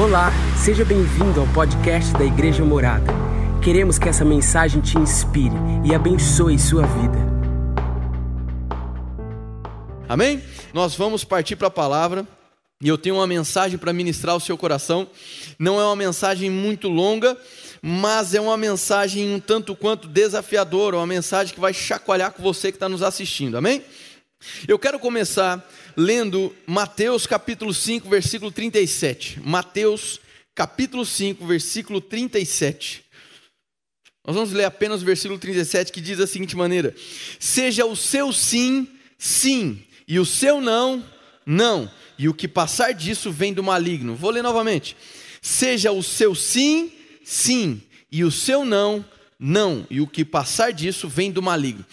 Olá, seja bem-vindo ao podcast da Igreja Morada. Queremos que essa mensagem te inspire e abençoe sua vida. Amém? Nós vamos partir para a palavra e eu tenho uma mensagem para ministrar ao seu coração. Não é uma mensagem muito longa, mas é uma mensagem um tanto quanto desafiadora, uma mensagem que vai chacoalhar com você que está nos assistindo. Amém? Eu quero começar lendo Mateus capítulo 5, versículo 37. Mateus capítulo 5, versículo 37. Nós vamos ler apenas o versículo 37 que diz da seguinte maneira: Seja o seu sim, sim, e o seu não, não, e o que passar disso vem do maligno. Vou ler novamente. Seja o seu sim, sim, e o seu não, não, e o que passar disso vem do maligno.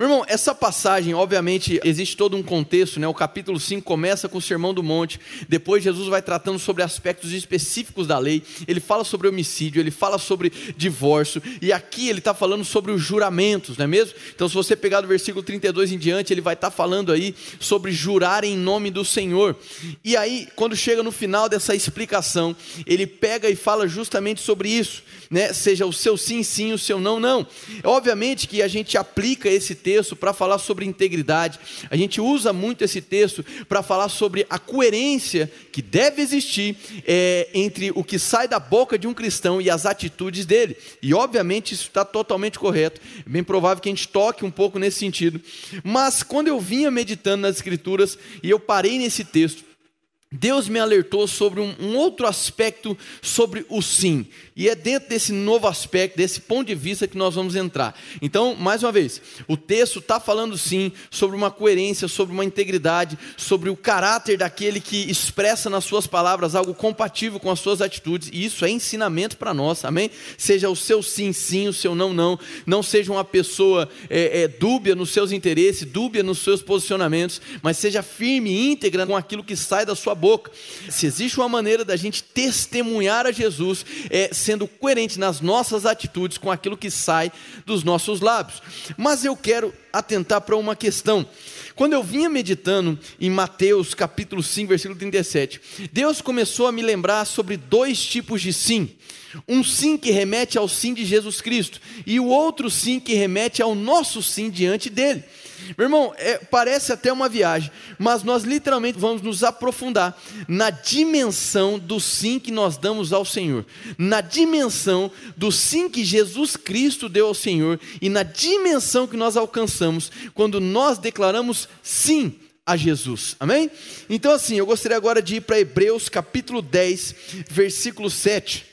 Meu irmão, essa passagem, obviamente, existe todo um contexto, né? O capítulo 5 começa com o Sermão do Monte, depois Jesus vai tratando sobre aspectos específicos da lei, ele fala sobre homicídio, ele fala sobre divórcio, e aqui ele está falando sobre os juramentos, não é mesmo? Então, se você pegar do versículo 32 em diante, ele vai estar tá falando aí sobre jurar em nome do Senhor. E aí, quando chega no final dessa explicação, ele pega e fala justamente sobre isso, né? Seja o seu sim, sim, o seu não, não. Obviamente que a gente aplica esse texto texto para falar sobre integridade, a gente usa muito esse texto para falar sobre a coerência que deve existir é, entre o que sai da boca de um cristão e as atitudes dele. E obviamente isso está totalmente correto. É bem provável que a gente toque um pouco nesse sentido. Mas quando eu vinha meditando nas Escrituras e eu parei nesse texto, Deus me alertou sobre um, um, outro aspecto sobre o sim. E é dentro desse novo aspecto, desse ponto de vista que nós vamos entrar. Então, mais uma vez, o texto está falando sim sobre uma coerência, sobre uma integridade, sobre o caráter daquele que expressa nas suas palavras algo compatível com as suas atitudes. E isso é ensinamento para nós, amém? Seja o seu sim, sim, o seu não, não. Não seja uma pessoa é, é, dúbia nos seus interesses, dúbia nos seus posicionamentos, mas seja firme e íntegra com aquilo que sai da sua boca. Se existe uma maneira da gente testemunhar a Jesus, é sendo coerente nas nossas atitudes com aquilo que sai dos nossos lábios. Mas eu quero atentar para uma questão. Quando eu vinha meditando em Mateus capítulo 5, versículo 37, Deus começou a me lembrar sobre dois tipos de sim. Um sim que remete ao sim de Jesus Cristo, e o outro sim que remete ao nosso sim diante dele. Meu irmão, é, parece até uma viagem, mas nós literalmente vamos nos aprofundar na dimensão do sim que nós damos ao Senhor, na dimensão do sim que Jesus Cristo deu ao Senhor e na dimensão que nós alcançamos quando nós declaramos sim a Jesus. Amém? Então, assim, eu gostaria agora de ir para Hebreus capítulo 10, versículo 7.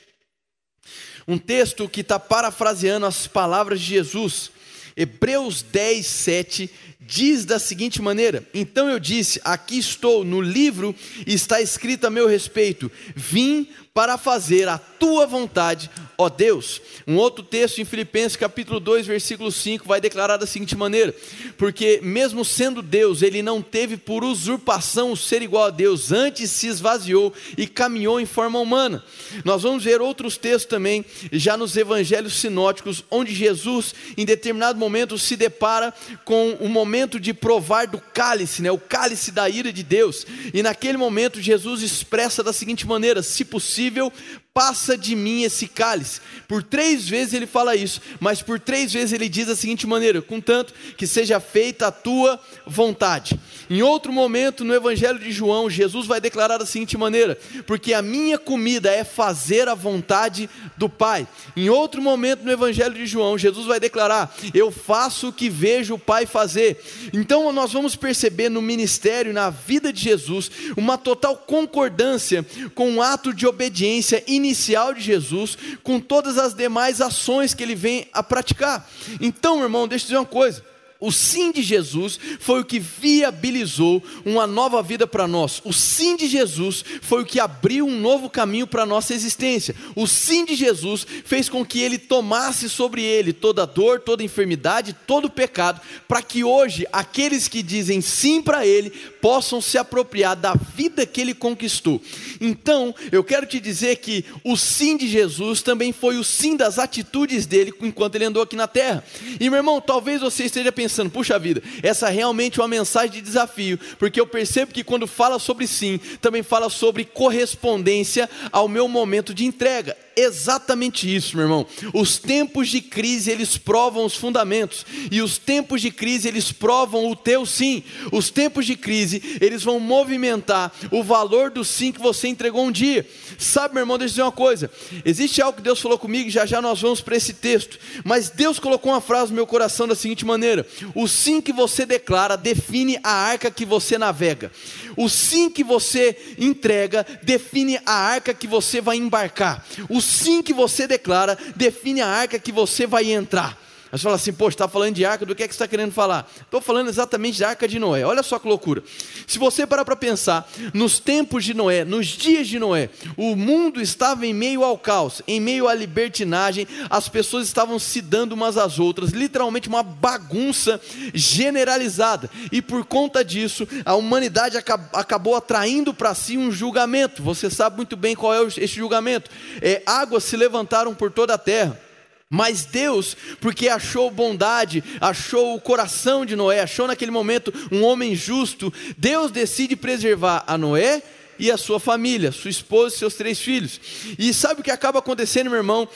Um texto que está parafraseando as palavras de Jesus. Hebreus 10, 7 diz da seguinte maneira: Então eu disse: Aqui estou, no livro está escrito a meu respeito: Vim para fazer a tua vontade, ó Deus. Um outro texto em Filipenses capítulo 2, versículo 5 vai declarar da seguinte maneira: Porque mesmo sendo Deus, ele não teve por usurpação o ser igual a Deus, antes se esvaziou e caminhou em forma humana. Nós vamos ver outros textos também, já nos evangelhos sinóticos, onde Jesus, em determinado momento, se depara com o momento de provar do cálice, né, o cálice da ira de Deus. E naquele momento, Jesus expressa da seguinte maneira: se possível, passa de mim esse cálice. Por três vezes ele fala isso, mas por três vezes ele diz da seguinte maneira: contanto que seja feita a tua vontade. Em outro momento, no Evangelho de João, Jesus vai declarar da seguinte maneira: porque a minha comida é fazer a vontade do Pai. Em outro momento, no Evangelho de João, Jesus vai declarar: eu faço o que vejo o Pai fazer. Então, nós vamos perceber no ministério, na vida de Jesus, uma total concordância com o ato de obediência inicial inicial de Jesus com todas as demais ações que ele vem a praticar. Então, irmão, deixa eu dizer uma coisa. O sim de Jesus foi o que viabilizou uma nova vida para nós. O sim de Jesus foi o que abriu um novo caminho para a nossa existência. O sim de Jesus fez com que ele tomasse sobre ele toda dor, toda enfermidade, todo pecado, para que hoje aqueles que dizem sim para ele possam se apropriar da vida que ele conquistou. Então, eu quero te dizer que o sim de Jesus também foi o sim das atitudes dele enquanto ele andou aqui na terra. E meu irmão, talvez você esteja pensando, puxa vida, essa é realmente uma mensagem de desafio, porque eu percebo que quando fala sobre sim, também fala sobre correspondência ao meu momento de entrega exatamente isso, meu irmão. Os tempos de crise, eles provam os fundamentos, e os tempos de crise, eles provam o teu sim. Os tempos de crise, eles vão movimentar o valor do sim que você entregou um dia. Sabe, meu irmão, deixa eu dizer uma coisa. Existe algo que Deus falou comigo, já já nós vamos para esse texto. Mas Deus colocou uma frase no meu coração da seguinte maneira: O sim que você declara define a arca que você navega. O sim que você entrega define a arca que você vai embarcar. O sim que você declara define a arca que você vai entrar. Você fala assim, poxa, está falando de arca, do que é que está querendo falar? Estou falando exatamente da arca de Noé. Olha só que loucura. Se você parar para pensar, nos tempos de Noé, nos dias de Noé, o mundo estava em meio ao caos, em meio à libertinagem, as pessoas estavam se dando umas às outras, literalmente uma bagunça generalizada. E por conta disso, a humanidade acabou atraindo para si um julgamento. Você sabe muito bem qual é esse julgamento. É, águas se levantaram por toda a terra. Mas Deus, porque achou bondade, achou o coração de Noé, achou naquele momento um homem justo, Deus decide preservar a Noé e a sua família, sua esposa e seus três filhos. E sabe o que acaba acontecendo, meu irmão?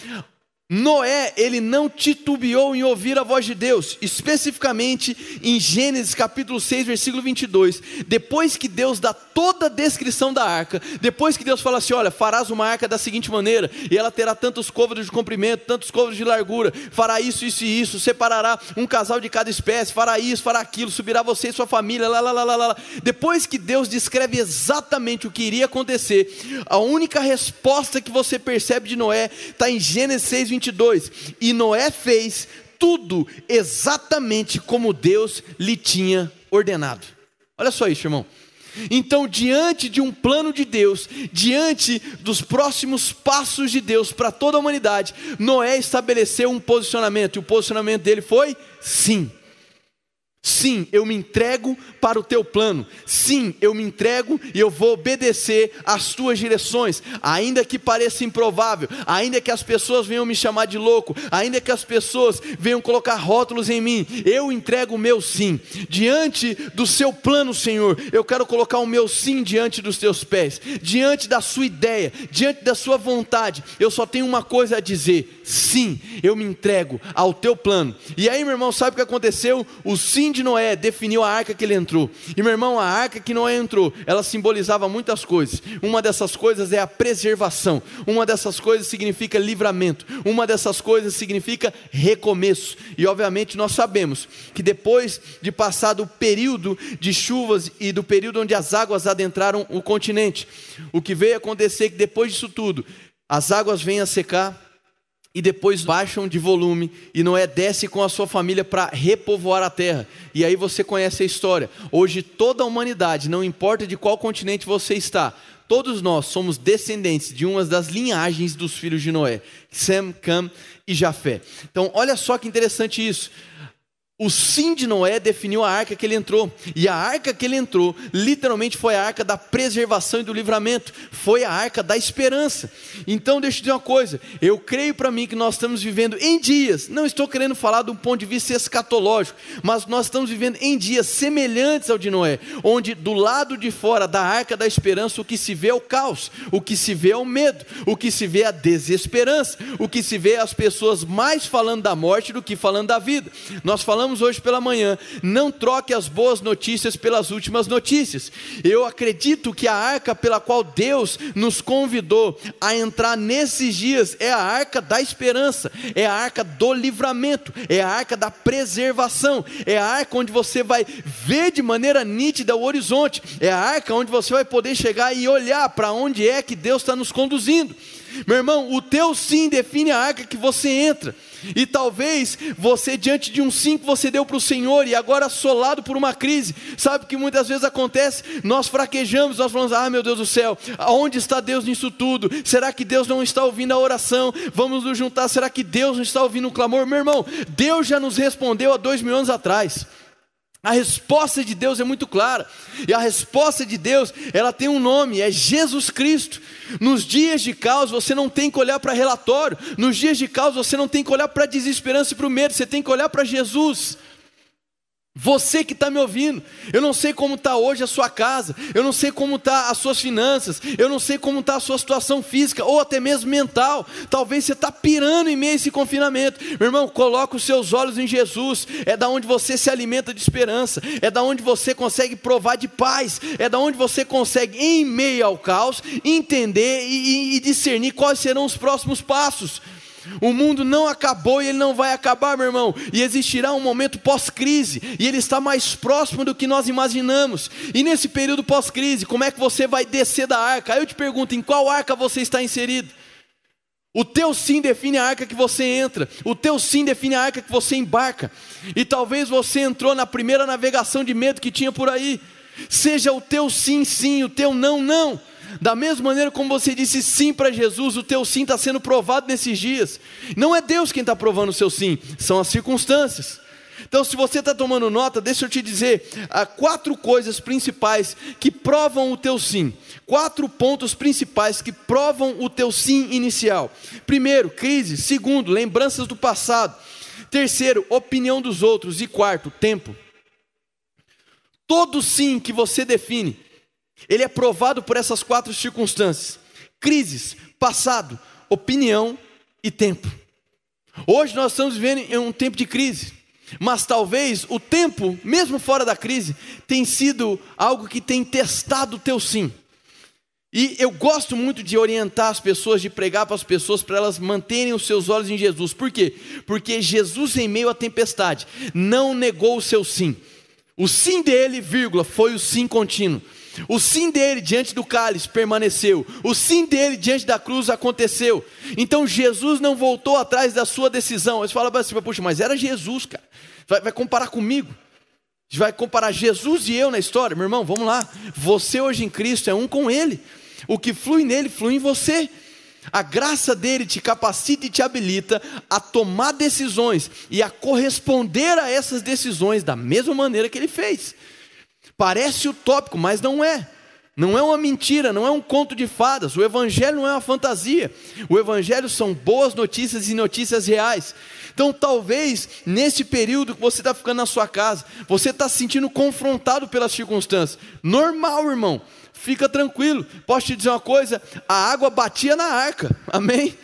Noé, ele não titubeou em ouvir a voz de Deus, especificamente em Gênesis capítulo 6, versículo 22. Depois que Deus dá toda a descrição da arca, depois que Deus fala assim: Olha, farás uma arca da seguinte maneira, e ela terá tantos côvados de comprimento, tantos côvados de largura, fará isso, isso e isso, separará um casal de cada espécie, fará isso, fará aquilo, subirá você e sua família, lá, lá, lá, lá, lá. Depois que Deus descreve exatamente o que iria acontecer, a única resposta que você percebe de Noé está em Gênesis 6, 22. 22. E Noé fez tudo exatamente como Deus lhe tinha ordenado. Olha só isso, irmão. Então, diante de um plano de Deus, diante dos próximos passos de Deus para toda a humanidade, Noé estabeleceu um posicionamento, e o posicionamento dele foi sim. Sim, eu me entrego para o teu plano. Sim, eu me entrego e eu vou obedecer às tuas direções, ainda que pareça improvável, ainda que as pessoas venham me chamar de louco, ainda que as pessoas venham colocar rótulos em mim, eu entrego o meu sim. Diante do seu plano, Senhor, eu quero colocar o meu sim diante dos teus pés, diante da sua ideia, diante da sua vontade. Eu só tenho uma coisa a dizer: sim, eu me entrego ao teu plano. E aí, meu irmão, sabe o que aconteceu? O sim de Noé definiu a arca que ele entrou. E meu irmão, a arca que Noé entrou, ela simbolizava muitas coisas. Uma dessas coisas é a preservação. Uma dessas coisas significa livramento. Uma dessas coisas significa recomeço. E obviamente nós sabemos que depois de passado o período de chuvas e do período onde as águas adentraram o continente, o que veio acontecer é que depois disso tudo, as águas vêm a secar, e depois baixam de volume e Noé desce com a sua família para repovoar a terra. E aí você conhece a história. Hoje toda a humanidade, não importa de qual continente você está, todos nós somos descendentes de uma das linhagens dos filhos de Noé, Sem, Cam e Jafé. Então, olha só que interessante isso. O sim de Noé definiu a arca que ele entrou. E a arca que ele entrou, literalmente foi a arca da preservação e do livramento. Foi a arca da esperança. Então, deixa eu dizer uma coisa. Eu creio para mim que nós estamos vivendo em dias, não estou querendo falar de um ponto de vista escatológico, mas nós estamos vivendo em dias semelhantes ao de Noé, onde do lado de fora da arca da esperança o que se vê é o caos, o que se vê é o medo, o que se vê é a desesperança, o que se vê é as pessoas mais falando da morte do que falando da vida. Nós falamos falamos hoje pela manhã, não troque as boas notícias pelas últimas notícias. Eu acredito que a arca pela qual Deus nos convidou a entrar nesses dias é a arca da esperança, é a arca do livramento, é a arca da preservação, é a arca onde você vai ver de maneira nítida o horizonte, é a arca onde você vai poder chegar e olhar para onde é que Deus está nos conduzindo. Meu irmão, o teu sim define a arca que você entra. E talvez você, diante de um sim que você deu para o Senhor e agora assolado por uma crise, sabe que muitas vezes acontece? Nós fraquejamos, nós falamos: Ah, meu Deus do céu, aonde está Deus nisso tudo? Será que Deus não está ouvindo a oração? Vamos nos juntar, será que Deus não está ouvindo o clamor? Meu irmão, Deus já nos respondeu há dois mil anos atrás. A resposta de Deus é muito clara. E a resposta de Deus, ela tem um nome, é Jesus Cristo. Nos dias de caos, você não tem que olhar para relatório. Nos dias de caos, você não tem que olhar para desesperança e para o medo. Você tem que olhar para Jesus. Você que está me ouvindo, eu não sei como está hoje a sua casa, eu não sei como está as suas finanças, eu não sei como está a sua situação física ou até mesmo mental. Talvez você está pirando em meio a esse confinamento. Meu irmão, coloca os seus olhos em Jesus. É da onde você se alimenta de esperança, é da onde você consegue provar de paz, é da onde você consegue, em meio ao caos, entender e, e discernir quais serão os próximos passos. O mundo não acabou e ele não vai acabar, meu irmão. E existirá um momento pós-crise, e ele está mais próximo do que nós imaginamos. E nesse período pós-crise, como é que você vai descer da arca? Aí eu te pergunto, em qual arca você está inserido? O teu sim define a arca que você entra, o teu sim define a arca que você embarca. E talvez você entrou na primeira navegação de medo que tinha por aí. Seja o teu sim, sim, o teu não, não. Da mesma maneira como você disse sim para Jesus, o teu sim está sendo provado nesses dias. Não é Deus quem está provando o seu sim, são as circunstâncias. Então, se você está tomando nota, deixa eu te dizer há quatro coisas principais que provam o teu sim. Quatro pontos principais que provam o teu sim inicial. Primeiro, crise. Segundo, lembranças do passado. Terceiro, opinião dos outros. E quarto, tempo. Todo sim que você define ele é provado por essas quatro circunstâncias: crises, passado, opinião e tempo. Hoje nós estamos vivendo em um tempo de crise, mas talvez o tempo, mesmo fora da crise, tem sido algo que tem testado o teu sim. E eu gosto muito de orientar as pessoas, de pregar para as pessoas, para elas manterem os seus olhos em Jesus. Por quê? Porque Jesus, em meio à tempestade, não negou o seu sim. O sim dele, vírgula, foi o sim contínuo. O sim dele diante do cálice permaneceu. O sim dele diante da cruz aconteceu. Então Jesus não voltou atrás da sua decisão. Você fala assim, puxa, mas era Jesus, cara. Vai, vai comparar comigo? Vai comparar Jesus e eu na história? Meu irmão, vamos lá. Você hoje em Cristo é um com Ele. O que flui nele, flui em você. A graça dele te capacita e te habilita a tomar decisões e a corresponder a essas decisões da mesma maneira que ele fez. Parece utópico, mas não é. Não é uma mentira, não é um conto de fadas. O Evangelho não é uma fantasia. O Evangelho são boas notícias e notícias reais. Então, talvez nesse período que você está ficando na sua casa, você está se sentindo confrontado pelas circunstâncias. Normal, irmão. Fica tranquilo. Posso te dizer uma coisa? A água batia na arca. Amém?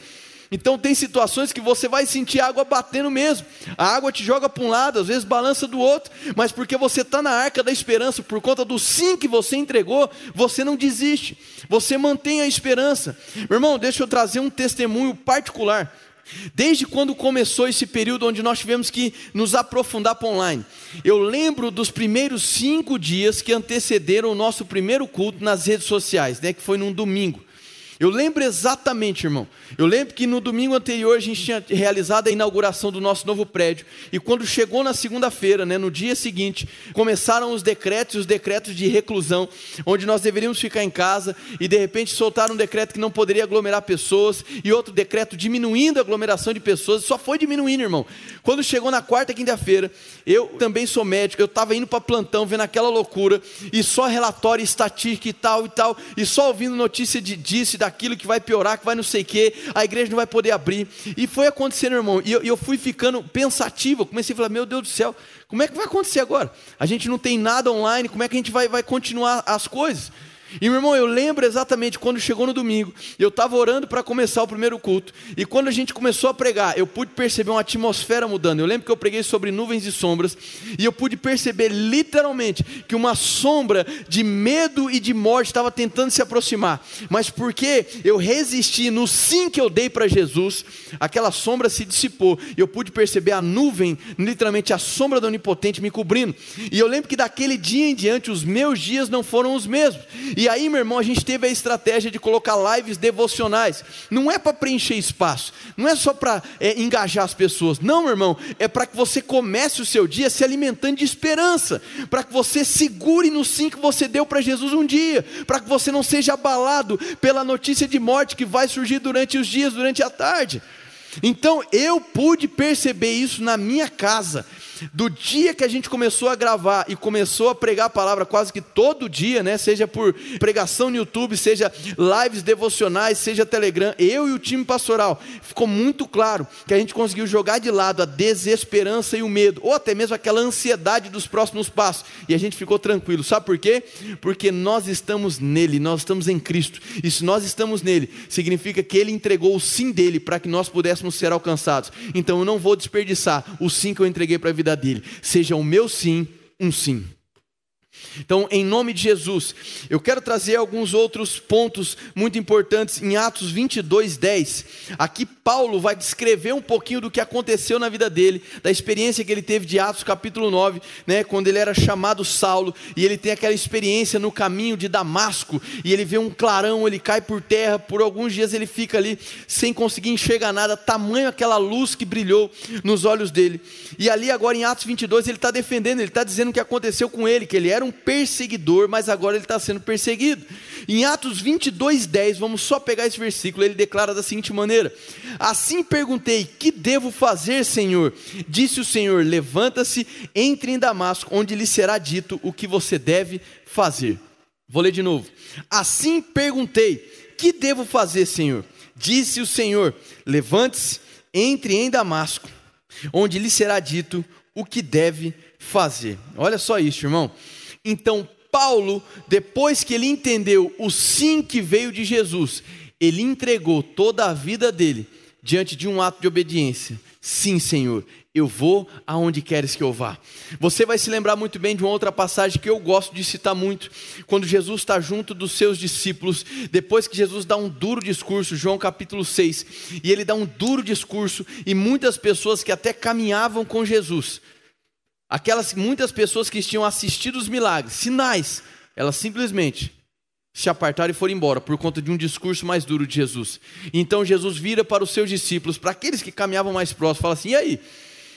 Então tem situações que você vai sentir a água batendo mesmo. A água te joga para um lado, às vezes balança do outro, mas porque você está na arca da esperança, por conta do sim que você entregou, você não desiste. Você mantém a esperança. Meu irmão, deixa eu trazer um testemunho particular. Desde quando começou esse período onde nós tivemos que nos aprofundar para online, eu lembro dos primeiros cinco dias que antecederam o nosso primeiro culto nas redes sociais, né, que foi num domingo. Eu lembro exatamente, irmão. Eu lembro que no domingo anterior a gente tinha realizado a inauguração do nosso novo prédio. E quando chegou na segunda-feira, né, no dia seguinte, começaram os decretos, os decretos de reclusão, onde nós deveríamos ficar em casa. E de repente soltaram um decreto que não poderia aglomerar pessoas. E outro decreto diminuindo a aglomeração de pessoas. Só foi diminuindo, irmão. Quando chegou na quarta, quinta-feira, eu também sou médico. Eu estava indo para plantão, vendo aquela loucura. E só relatório estatístico e tal e tal. E só ouvindo notícia de disso e daquilo que vai piorar, que vai não sei o quê, a igreja não vai poder abrir. E foi acontecendo, irmão. E eu, eu fui ficando pensativo. Eu comecei a falar: meu Deus do céu, como é que vai acontecer agora? A gente não tem nada online, como é que a gente vai, vai continuar as coisas? E meu irmão, eu lembro exatamente quando chegou no domingo, eu estava orando para começar o primeiro culto, e quando a gente começou a pregar, eu pude perceber uma atmosfera mudando. Eu lembro que eu preguei sobre nuvens e sombras, e eu pude perceber literalmente que uma sombra de medo e de morte estava tentando se aproximar, mas porque eu resisti no sim que eu dei para Jesus, aquela sombra se dissipou, e eu pude perceber a nuvem, literalmente a sombra do Onipotente me cobrindo. E eu lembro que daquele dia em diante, os meus dias não foram os mesmos. E aí, meu irmão, a gente teve a estratégia de colocar lives devocionais. Não é para preencher espaço, não é só para é, engajar as pessoas. Não, meu irmão, é para que você comece o seu dia se alimentando de esperança, para que você segure no sim que você deu para Jesus um dia, para que você não seja abalado pela notícia de morte que vai surgir durante os dias, durante a tarde. Então eu pude perceber isso na minha casa. Do dia que a gente começou a gravar e começou a pregar a palavra quase que todo dia, né? Seja por pregação no YouTube, seja lives devocionais, seja Telegram, eu e o time pastoral, ficou muito claro que a gente conseguiu jogar de lado a desesperança e o medo, ou até mesmo aquela ansiedade dos próximos passos, e a gente ficou tranquilo. Sabe por quê? Porque nós estamos nele, nós estamos em Cristo. E se nós estamos nele, significa que ele entregou o sim dele para que nós pudéssemos ser alcançados. Então eu não vou desperdiçar o sim que eu entreguei para a vida dele. Seja o meu sim um sim. Então, em nome de Jesus, eu quero trazer alguns outros pontos muito importantes em Atos 22, 10. Aqui, Paulo vai descrever um pouquinho do que aconteceu na vida dele, da experiência que ele teve de Atos capítulo 9, né, quando ele era chamado Saulo, e ele tem aquela experiência no caminho de Damasco, e ele vê um clarão, ele cai por terra, por alguns dias ele fica ali sem conseguir enxergar nada, tamanho aquela luz que brilhou nos olhos dele. E ali, agora em Atos 22, ele está defendendo, ele está dizendo o que aconteceu com ele, que ele era um perseguidor, mas agora ele está sendo perseguido. Em Atos 22, 10, vamos só pegar esse versículo, ele declara da seguinte maneira: Assim perguntei, que devo fazer, Senhor? Disse o Senhor: Levanta-se, entre em Damasco, onde lhe será dito o que você deve fazer. Vou ler de novo. Assim perguntei, que devo fazer, Senhor? Disse o Senhor: Levante-se, entre em Damasco, onde lhe será dito o que deve fazer. Olha só isso, irmão. Então, Paulo, depois que ele entendeu o sim que veio de Jesus, ele entregou toda a vida dele diante de um ato de obediência. Sim, Senhor, eu vou aonde queres que eu vá. Você vai se lembrar muito bem de uma outra passagem que eu gosto de citar muito, quando Jesus está junto dos seus discípulos, depois que Jesus dá um duro discurso, João capítulo 6, e ele dá um duro discurso, e muitas pessoas que até caminhavam com Jesus, Aquelas muitas pessoas que tinham assistido os milagres, sinais, elas simplesmente se apartaram e foram embora por conta de um discurso mais duro de Jesus. Então Jesus vira para os seus discípulos, para aqueles que caminhavam mais próximos, fala assim: "E aí?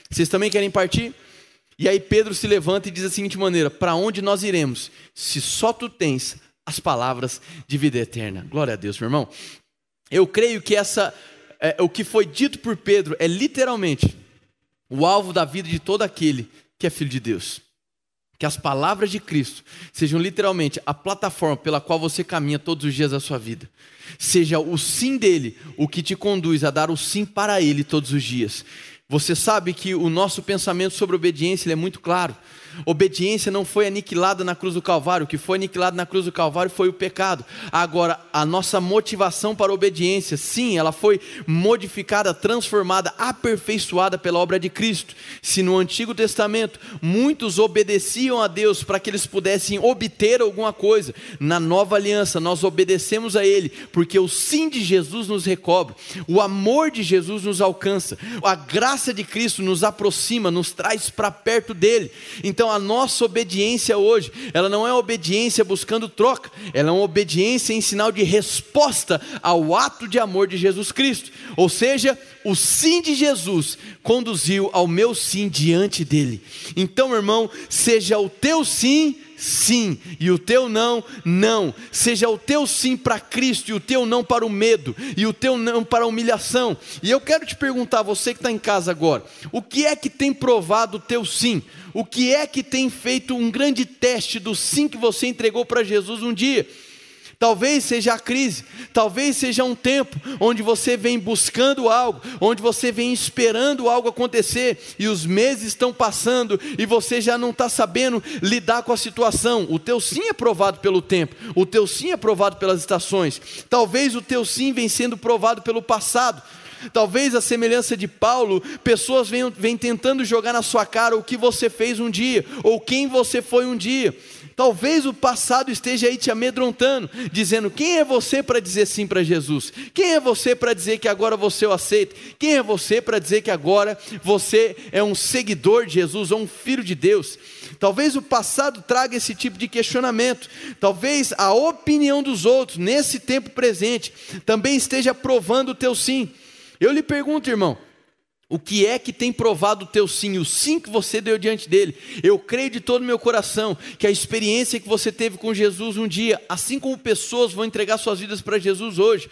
Vocês também querem partir?" E aí Pedro se levanta e diz da seguinte maneira: "Para onde nós iremos, se só tu tens as palavras de vida eterna?" Glória a Deus, meu irmão. Eu creio que essa é, o que foi dito por Pedro é literalmente o alvo da vida de todo aquele que é filho de Deus. Que as palavras de Cristo sejam literalmente a plataforma pela qual você caminha todos os dias da sua vida. Seja o sim dele o que te conduz a dar o sim para ele todos os dias. Você sabe que o nosso pensamento sobre obediência é muito claro. Obediência não foi aniquilada na cruz do Calvário, o que foi aniquilado na cruz do Calvário foi o pecado. Agora, a nossa motivação para a obediência, sim, ela foi modificada, transformada, aperfeiçoada pela obra de Cristo. Se no Antigo Testamento muitos obedeciam a Deus para que eles pudessem obter alguma coisa, na nova aliança nós obedecemos a Ele, porque o sim de Jesus nos recobre, o amor de Jesus nos alcança, a graça de Cristo nos aproxima, nos traz para perto dele. Então, a nossa obediência hoje, ela não é obediência buscando troca, ela é uma obediência em sinal de resposta ao ato de amor de Jesus Cristo. Ou seja, o sim de Jesus conduziu ao meu sim diante dele. Então, irmão, seja o teu sim sim, e o teu não, não. Seja o teu sim para Cristo e o teu não para o medo, e o teu não para a humilhação. E eu quero te perguntar, você que está em casa agora, o que é que tem provado o teu sim? O que é que tem feito um grande teste do sim que você entregou para Jesus um dia? Talvez seja a crise, talvez seja um tempo onde você vem buscando algo, onde você vem esperando algo acontecer e os meses estão passando e você já não está sabendo lidar com a situação. O teu sim é provado pelo tempo, o teu sim é provado pelas estações. Talvez o teu sim vem sendo provado pelo passado. Talvez a semelhança de Paulo, pessoas venham tentando jogar na sua cara o que você fez um dia, ou quem você foi um dia. Talvez o passado esteja aí te amedrontando, dizendo: quem é você para dizer sim para Jesus? Quem é você para dizer que agora você o aceita? Quem é você para dizer que agora você é um seguidor de Jesus ou um filho de Deus? Talvez o passado traga esse tipo de questionamento. Talvez a opinião dos outros, nesse tempo presente, também esteja provando o teu sim. Eu lhe pergunto, irmão, o que é que tem provado o teu sim, o sim que você deu diante dele? Eu creio de todo o meu coração que a experiência que você teve com Jesus um dia, assim como pessoas vão entregar suas vidas para Jesus hoje,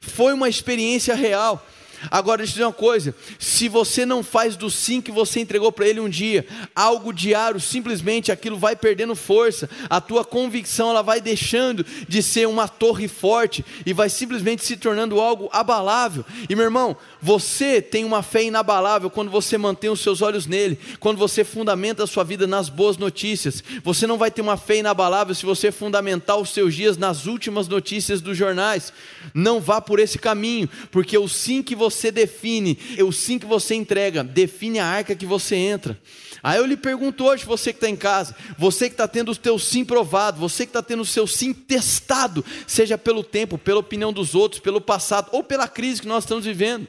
foi uma experiência real. Agora, deixa eu dizer uma coisa: se você não faz do sim que você entregou para ele um dia, algo diário, simplesmente aquilo vai perdendo força, a tua convicção ela vai deixando de ser uma torre forte e vai simplesmente se tornando algo abalável. E meu irmão, você tem uma fé inabalável quando você mantém os seus olhos nele, quando você fundamenta a sua vida nas boas notícias. Você não vai ter uma fé inabalável se você fundamentar os seus dias nas últimas notícias dos jornais. Não vá por esse caminho, porque o sim que você define, o sim que você entrega, define a arca que você entra. Aí eu lhe pergunto hoje, você que está em casa, você que está tendo o seu sim provado, você que está tendo o seu sim testado, seja pelo tempo, pela opinião dos outros, pelo passado ou pela crise que nós estamos vivendo.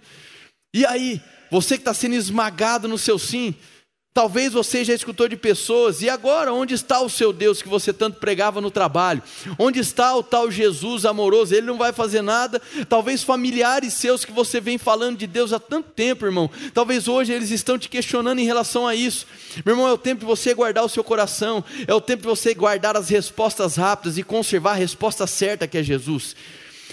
E aí, você que está sendo esmagado no seu sim, Talvez você já escutou de pessoas, e agora, onde está o seu Deus que você tanto pregava no trabalho? Onde está o tal Jesus amoroso? Ele não vai fazer nada. Talvez familiares seus que você vem falando de Deus há tanto tempo, irmão. Talvez hoje eles estão te questionando em relação a isso. Meu irmão, é o tempo de você guardar o seu coração, é o tempo de você guardar as respostas rápidas e conservar a resposta certa que é Jesus.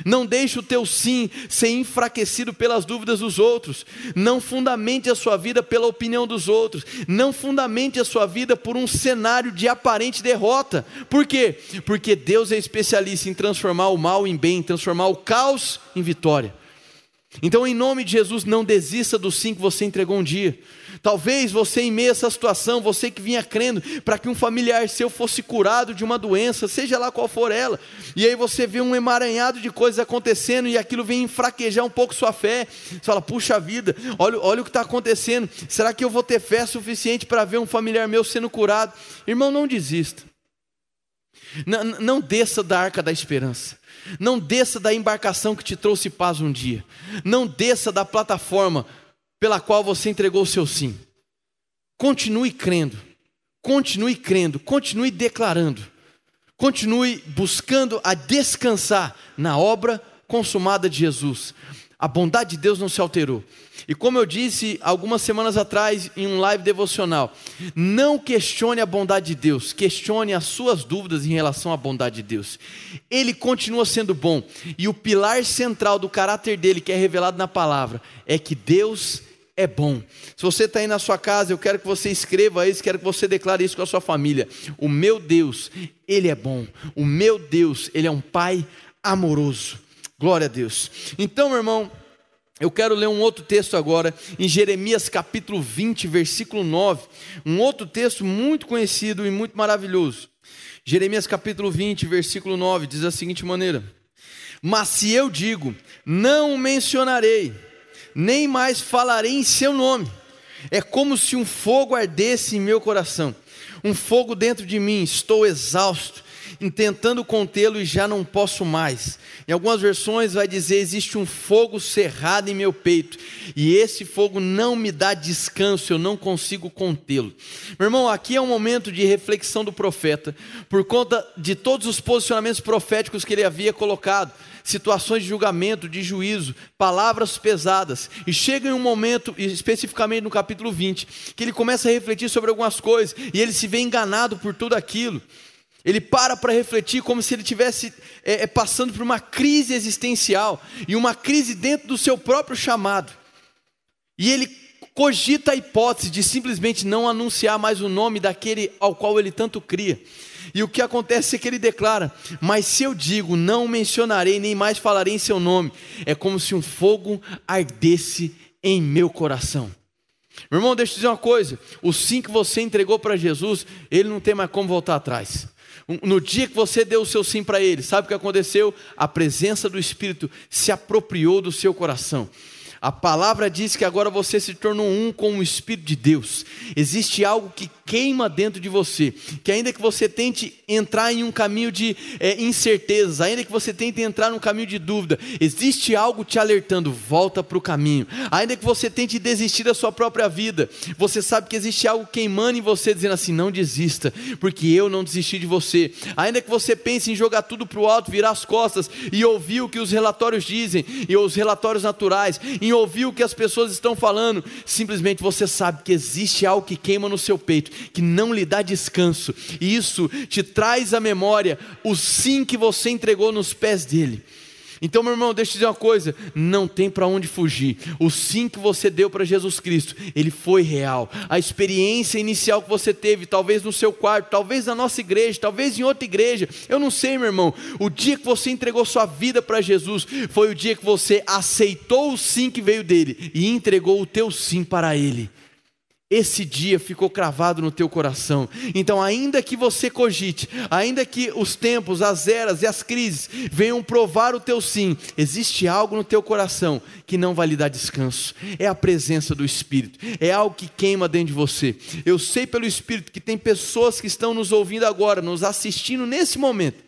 Não deixe o teu sim ser enfraquecido pelas dúvidas dos outros. Não fundamente a sua vida pela opinião dos outros. Não fundamente a sua vida por um cenário de aparente derrota. Por quê? Porque Deus é especialista em transformar o mal em bem, transformar o caos em vitória. Então, em nome de Jesus, não desista do sim que você entregou um dia. Talvez você, em meio a essa situação, você que vinha crendo para que um familiar seu fosse curado de uma doença, seja lá qual for ela, e aí você vê um emaranhado de coisas acontecendo e aquilo vem enfraquejar um pouco sua fé. Você fala, puxa vida, olha, olha o que está acontecendo. Será que eu vou ter fé suficiente para ver um familiar meu sendo curado? Irmão, não desista. Não, não desça da arca da esperança. Não desça da embarcação que te trouxe paz um dia. Não desça da plataforma pela qual você entregou o seu sim. Continue crendo. Continue crendo, continue declarando. Continue buscando a descansar na obra consumada de Jesus. A bondade de Deus não se alterou. E como eu disse algumas semanas atrás em um live devocional, não questione a bondade de Deus, questione as suas dúvidas em relação à bondade de Deus. Ele continua sendo bom, e o pilar central do caráter dele, que é revelado na palavra, é que Deus é bom. Se você está aí na sua casa, eu quero que você escreva isso, quero que você declare isso com a sua família. O meu Deus, Ele é bom. O meu Deus, Ele é um Pai amoroso. Glória a Deus. Então, meu irmão, eu quero ler um outro texto agora, em Jeremias capítulo 20, versículo 9. Um outro texto muito conhecido e muito maravilhoso. Jeremias capítulo 20, versículo 9, diz da seguinte maneira: Mas se eu digo, não o mencionarei, nem mais falarei em seu nome, é como se um fogo ardesse em meu coração, um fogo dentro de mim, estou exausto tentando contê-lo e já não posso mais. Em algumas versões vai dizer: existe um fogo cerrado em meu peito, e esse fogo não me dá descanso, eu não consigo contê-lo. Meu irmão, aqui é um momento de reflexão do profeta, por conta de todos os posicionamentos proféticos que ele havia colocado situações de julgamento, de juízo, palavras pesadas. E chega em um momento, especificamente no capítulo 20, que ele começa a refletir sobre algumas coisas e ele se vê enganado por tudo aquilo. Ele para para refletir como se ele tivesse é, é, passando por uma crise existencial e uma crise dentro do seu próprio chamado. E ele cogita a hipótese de simplesmente não anunciar mais o nome daquele ao qual ele tanto cria. E o que acontece é que ele declara: Mas se eu digo, não mencionarei, nem mais falarei em seu nome, é como se um fogo ardesse em meu coração. Meu irmão, deixa eu dizer uma coisa: o sim que você entregou para Jesus, ele não tem mais como voltar atrás. No dia que você deu o seu sim para ele, sabe o que aconteceu? A presença do Espírito se apropriou do seu coração. A palavra diz que agora você se tornou um com o Espírito de Deus. Existe algo que queima dentro de você, que ainda que você tente entrar em um caminho de é, incertezas, ainda que você tente entrar num caminho de dúvida, existe algo te alertando, volta para o caminho. Ainda que você tente desistir da sua própria vida, você sabe que existe algo queimando em você, dizendo assim: não desista, porque eu não desisti de você. Ainda que você pense em jogar tudo para o alto, virar as costas e ouvir o que os relatórios dizem, e os relatórios naturais, em ouvir o que as pessoas estão falando, simplesmente você sabe que existe algo que queima no seu peito que não lhe dá descanso, e isso te traz à memória o sim que você entregou nos pés dele. Então, meu irmão, deixa eu dizer uma coisa: não tem para onde fugir. O sim que você deu para Jesus Cristo, ele foi real. A experiência inicial que você teve, talvez no seu quarto, talvez na nossa igreja, talvez em outra igreja, eu não sei, meu irmão. O dia que você entregou sua vida para Jesus, foi o dia que você aceitou o sim que veio dele e entregou o teu sim para ele esse dia ficou cravado no teu coração. Então, ainda que você cogite, ainda que os tempos, as eras e as crises venham provar o teu sim, existe algo no teu coração que não vai lhe dar descanso. É a presença do Espírito, é algo que queima dentro de você. Eu sei pelo Espírito que tem pessoas que estão nos ouvindo agora, nos assistindo nesse momento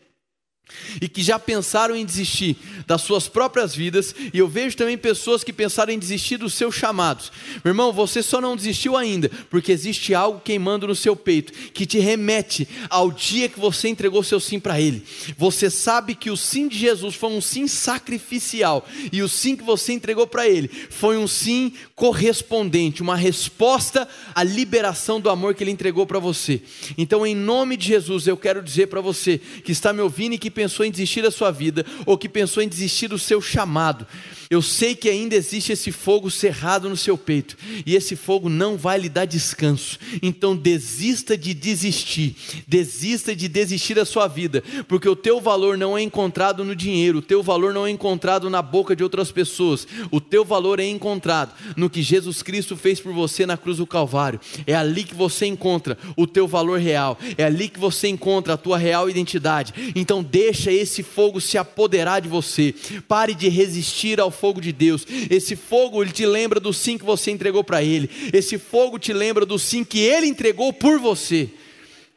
e que já pensaram em desistir das suas próprias vidas, e eu vejo também pessoas que pensaram em desistir dos seus chamados. Meu irmão, você só não desistiu ainda, porque existe algo queimando no seu peito que te remete ao dia que você entregou seu sim para Ele. Você sabe que o sim de Jesus foi um sim sacrificial, e o sim que você entregou para Ele foi um sim correspondente, uma resposta à liberação do amor que Ele entregou para você. Então, em nome de Jesus, eu quero dizer para você que está me ouvindo e que pensou em desistir da sua vida ou que pensou em desistir do seu chamado. Eu sei que ainda existe esse fogo cerrado no seu peito e esse fogo não vai lhe dar descanso. Então desista de desistir, desista de desistir da sua vida, porque o teu valor não é encontrado no dinheiro, o teu valor não é encontrado na boca de outras pessoas, o teu valor é encontrado no que Jesus Cristo fez por você na cruz do Calvário. É ali que você encontra o teu valor real, é ali que você encontra a tua real identidade. Então deixa esse fogo se apoderar de você. Pare de resistir ao fogo de Deus. Esse fogo ele te lembra do sim que você entregou para Ele. Esse fogo te lembra do sim que Ele entregou por você.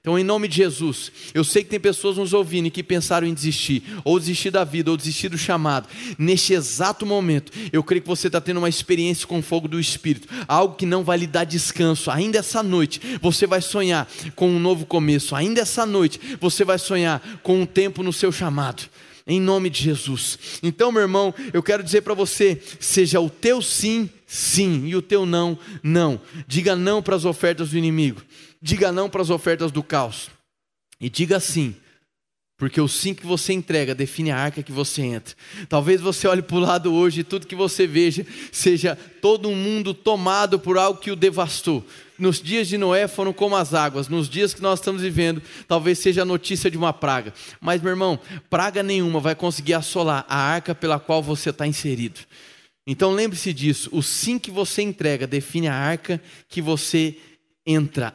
Então, em nome de Jesus, eu sei que tem pessoas nos ouvindo que pensaram em desistir, ou desistir da vida, ou desistir do chamado. Neste exato momento, eu creio que você está tendo uma experiência com o fogo do Espírito, algo que não vai lhe dar descanso. Ainda essa noite, você vai sonhar com um novo começo. Ainda essa noite, você vai sonhar com um tempo no seu chamado em nome de Jesus. Então, meu irmão, eu quero dizer para você: seja o teu sim, sim, e o teu não, não. Diga não para as ofertas do inimigo, diga não para as ofertas do caos, e diga sim. Porque o sim que você entrega define a arca que você entra. Talvez você olhe para o lado hoje e tudo que você veja seja todo um mundo tomado por algo que o devastou nos dias de Noé foram como as águas, nos dias que nós estamos vivendo, talvez seja a notícia de uma praga. Mas, meu irmão, praga nenhuma vai conseguir assolar a arca pela qual você está inserido. Então lembre-se disso: o sim que você entrega define a arca que você entra,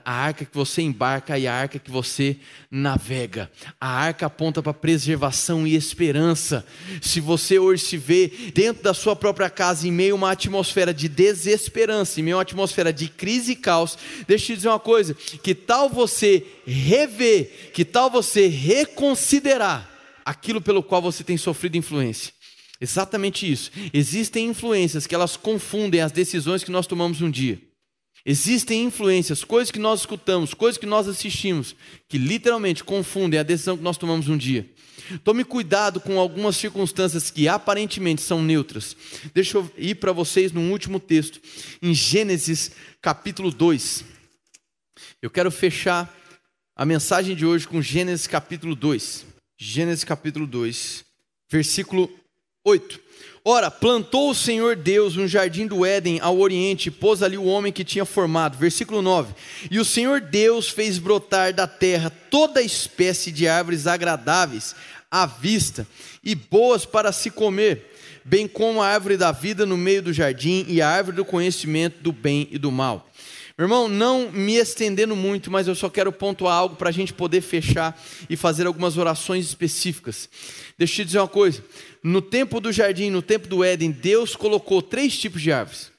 a arca que você embarca e a arca que você navega. A arca aponta para preservação e esperança. Se você hoje se vê dentro da sua própria casa, em meio a uma atmosfera de desesperança, em meio a uma atmosfera de crise e caos, deixa eu te dizer uma coisa: que tal você rever, que tal você reconsiderar aquilo pelo qual você tem sofrido influência? Exatamente isso. Existem influências que elas confundem as decisões que nós tomamos um dia. Existem influências, coisas que nós escutamos, coisas que nós assistimos, que literalmente confundem a decisão que nós tomamos um dia. Tome cuidado com algumas circunstâncias que aparentemente são neutras. Deixa eu ir para vocês num último texto, em Gênesis capítulo 2. Eu quero fechar a mensagem de hoje com Gênesis capítulo 2. Gênesis capítulo 2, versículo 8. Ora, plantou o Senhor Deus um jardim do Éden ao oriente, e pôs ali o homem que tinha formado. Versículo 9. E o Senhor Deus fez brotar da terra toda espécie de árvores agradáveis à vista e boas para se comer, bem como a árvore da vida no meio do jardim e a árvore do conhecimento do bem e do mal. Meu irmão, não me estendendo muito, mas eu só quero pontuar algo para a gente poder fechar e fazer algumas orações específicas. Deixa eu te dizer uma coisa: no tempo do jardim, no tempo do Éden, Deus colocou três tipos de árvores.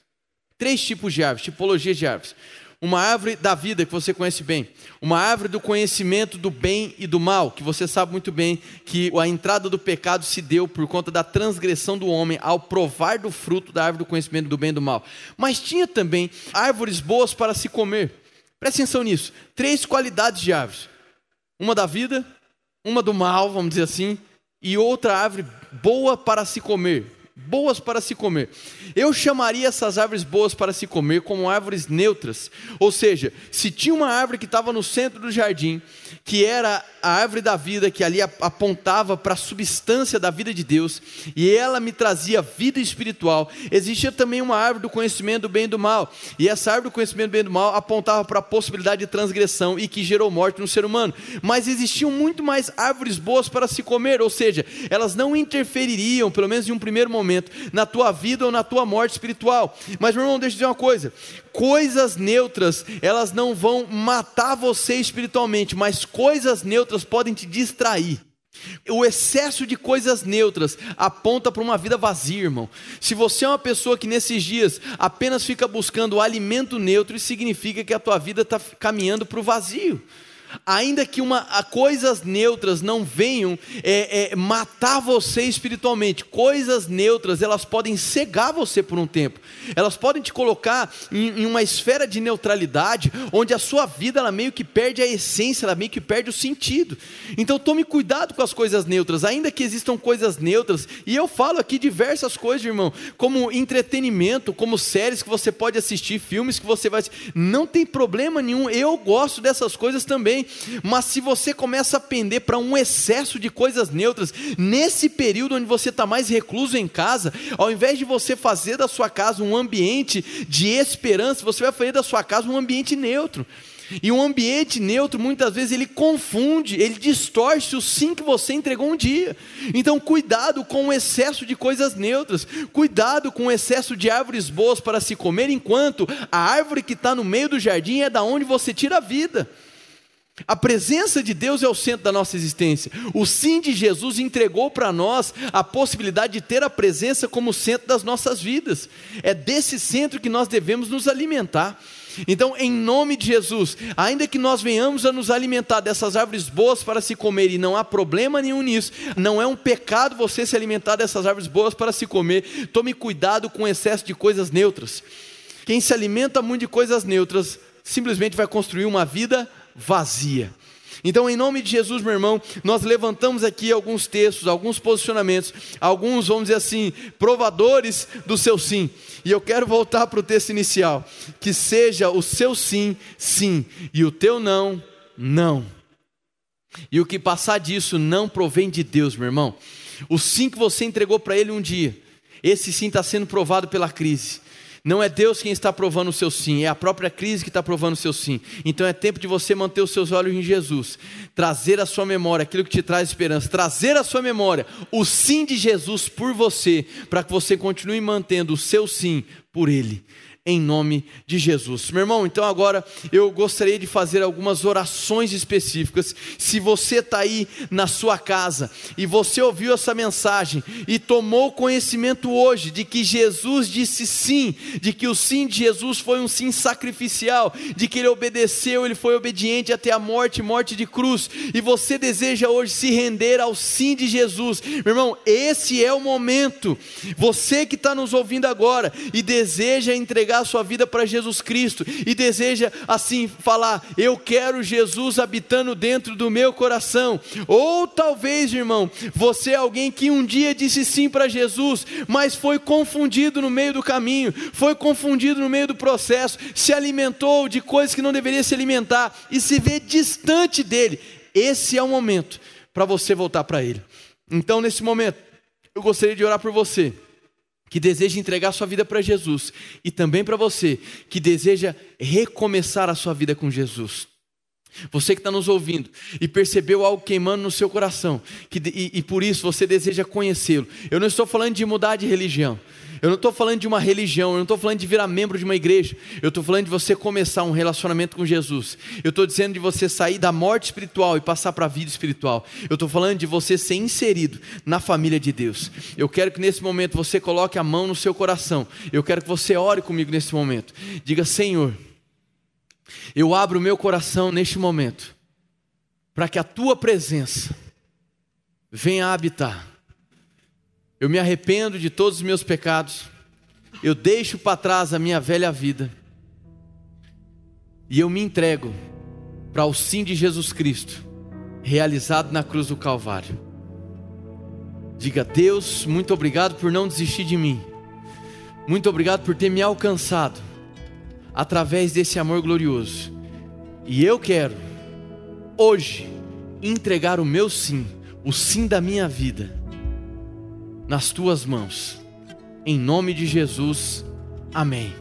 Três tipos de árvores, tipologias de árvores. Uma árvore da vida, que você conhece bem. Uma árvore do conhecimento do bem e do mal, que você sabe muito bem que a entrada do pecado se deu por conta da transgressão do homem ao provar do fruto da árvore do conhecimento do bem e do mal. Mas tinha também árvores boas para se comer. Preste atenção nisso. Três qualidades de árvores: uma da vida, uma do mal, vamos dizer assim, e outra árvore boa para se comer, boas para se comer. Eu chamaria essas árvores boas para se comer como árvores neutras. Ou seja, se tinha uma árvore que estava no centro do jardim, que era a árvore da vida, que ali apontava para a substância da vida de Deus, e ela me trazia vida espiritual, existia também uma árvore do conhecimento do bem e do mal, e essa árvore do conhecimento do bem e do mal apontava para a possibilidade de transgressão e que gerou morte no ser humano. Mas existiam muito mais árvores boas para se comer, ou seja, elas não interfeririam, pelo menos em um primeiro momento, na tua vida ou na tua morte espiritual. Mas, meu irmão, deixa eu dizer uma coisa: coisas neutras, elas não vão matar você espiritualmente, mas coisas neutras podem te distrair. O excesso de coisas neutras aponta para uma vida vazia, irmão. Se você é uma pessoa que nesses dias apenas fica buscando alimento neutro, isso significa que a tua vida está caminhando para o vazio ainda que uma, coisas neutras não venham é, é, matar você espiritualmente, coisas neutras elas podem cegar você por um tempo, elas podem te colocar em, em, uma esfera de neutralidade, onde a sua vida ela meio que perde a essência, ela meio que perde o sentido. Então tome cuidado com as coisas neutras, ainda que existam coisas neutras, e eu falo aqui diversas coisas, irmão, como entretenimento, como séries que você pode assistir, filmes que você vai não tem problema nenhum, eu gosto dessas coisas também bem, mas se você começa a pender para um excesso de coisas neutras, nesse período onde você está mais recluso em casa, ao invés de você fazer da sua casa um ambiente de esperança, você vai fazer da sua casa um ambiente neutro. E um ambiente neutro, muitas vezes, ele confunde, ele distorce o sim que você entregou um dia. Então, cuidado com o excesso de coisas neutras, cuidado com o excesso de árvores boas para se comer, enquanto a árvore que está no meio do jardim é da onde você tira a vida. A presença de Deus é o centro da nossa existência. O sim de Jesus entregou para nós a possibilidade de ter a presença como centro das nossas vidas. É desse centro que nós devemos nos alimentar. Então, em nome de Jesus, ainda que nós venhamos a nos alimentar dessas árvores boas para se comer, e não há problema nenhum nisso, não é um pecado você se alimentar dessas árvores boas para se comer, tome cuidado com o excesso de coisas neutras. Quem se alimenta muito de coisas neutras, simplesmente vai construir uma vida vazia. Então, em nome de Jesus, meu irmão, nós levantamos aqui alguns textos, alguns posicionamentos, alguns, vamos dizer assim, provadores do seu sim. E eu quero voltar para o texto inicial: que seja o seu sim, sim, e o teu não, não. E o que passar disso não provém de Deus, meu irmão. O sim que você entregou para Ele um dia, esse sim está sendo provado pela crise. Não é Deus quem está provando o seu sim, é a própria crise que está provando o seu sim. Então é tempo de você manter os seus olhos em Jesus, trazer à sua memória aquilo que te traz esperança, trazer à sua memória o sim de Jesus por você, para que você continue mantendo o seu sim por Ele em nome de Jesus. Meu irmão, então agora eu gostaria de fazer algumas orações específicas. Se você está aí na sua casa e você ouviu essa mensagem e tomou conhecimento hoje de que Jesus disse sim, de que o sim de Jesus foi um sim sacrificial, de que ele obedeceu, ele foi obediente até a morte morte de cruz, e você deseja hoje se render ao sim de Jesus, meu irmão, esse é o momento. Você que está nos ouvindo agora e deseja entregar entregar a sua vida para Jesus Cristo e deseja assim falar: Eu quero Jesus habitando dentro do meu coração. Ou talvez, irmão, você é alguém que um dia disse sim para Jesus, mas foi confundido no meio do caminho, foi confundido no meio do processo, se alimentou de coisas que não deveria se alimentar e se vê distante dele. Esse é o momento para você voltar para Ele. Então, nesse momento, eu gostaria de orar por você que deseja entregar sua vida para Jesus e também para você que deseja recomeçar a sua vida com Jesus. Você que está nos ouvindo e percebeu algo queimando no seu coração que, e, e por isso você deseja conhecê-lo. Eu não estou falando de mudar de religião. Eu não estou falando de uma religião, eu não estou falando de virar membro de uma igreja, eu estou falando de você começar um relacionamento com Jesus. Eu estou dizendo de você sair da morte espiritual e passar para a vida espiritual. Eu estou falando de você ser inserido na família de Deus. Eu quero que nesse momento você coloque a mão no seu coração. Eu quero que você ore comigo nesse momento. Diga, Senhor, eu abro o meu coração neste momento para que a tua presença venha habitar eu me arrependo de todos os meus pecados. Eu deixo para trás a minha velha vida. E eu me entrego para o sim de Jesus Cristo, realizado na cruz do Calvário. Diga, Deus, muito obrigado por não desistir de mim. Muito obrigado por ter me alcançado através desse amor glorioso. E eu quero, hoje, entregar o meu sim, o sim da minha vida, nas tuas mãos. Em nome de Jesus, amém.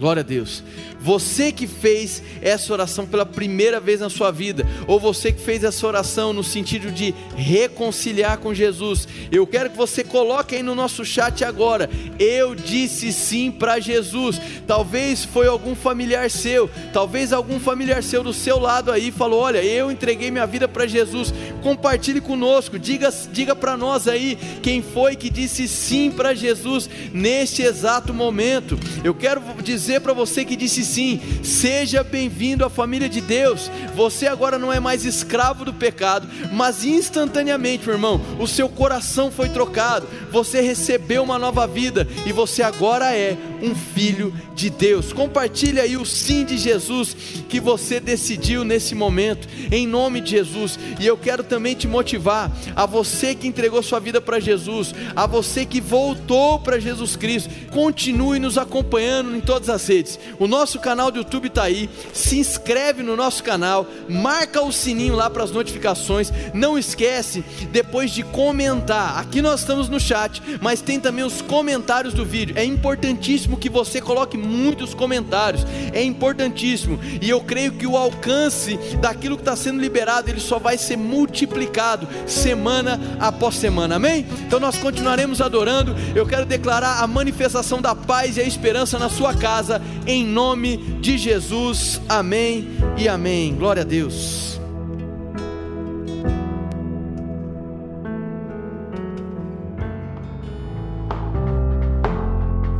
Glória a Deus. Você que fez essa oração pela primeira vez na sua vida, ou você que fez essa oração no sentido de reconciliar com Jesus, eu quero que você coloque aí no nosso chat agora. Eu disse sim para Jesus. Talvez foi algum familiar seu, talvez algum familiar seu do seu lado aí falou: Olha, eu entreguei minha vida para Jesus. Compartilhe conosco, diga, diga para nós aí quem foi que disse sim para Jesus neste exato momento. Eu quero dizer para você que disse sim, seja bem-vindo à família de Deus. Você agora não é mais escravo do pecado, mas instantaneamente, meu irmão, o seu coração foi trocado, você recebeu uma nova vida e você agora é um filho de Deus. Compartilhe aí o sim de Jesus que você decidiu nesse momento, em nome de Jesus. E eu quero também te motivar a você que entregou sua vida para Jesus, a você que voltou para Jesus Cristo, continue nos acompanhando em todas as redes. O nosso canal do YouTube está aí. Se inscreve no nosso canal, marca o sininho lá para as notificações. Não esquece depois de comentar. Aqui nós estamos no chat, mas tem também os comentários do vídeo. É importantíssimo que você coloque muitos comentários. É importantíssimo. E eu creio que o alcance daquilo que está sendo liberado, ele só vai ser multiplicado semana após semana. Amém? Então nós continuaremos adorando. Eu quero declarar a manifestação da paz e a esperança na sua casa em nome de Jesus. Amém e amém. Glória a Deus.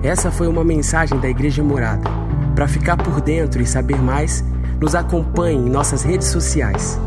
Essa foi uma mensagem da Igreja Morada. Para ficar por dentro e saber mais, nos acompanhe em nossas redes sociais.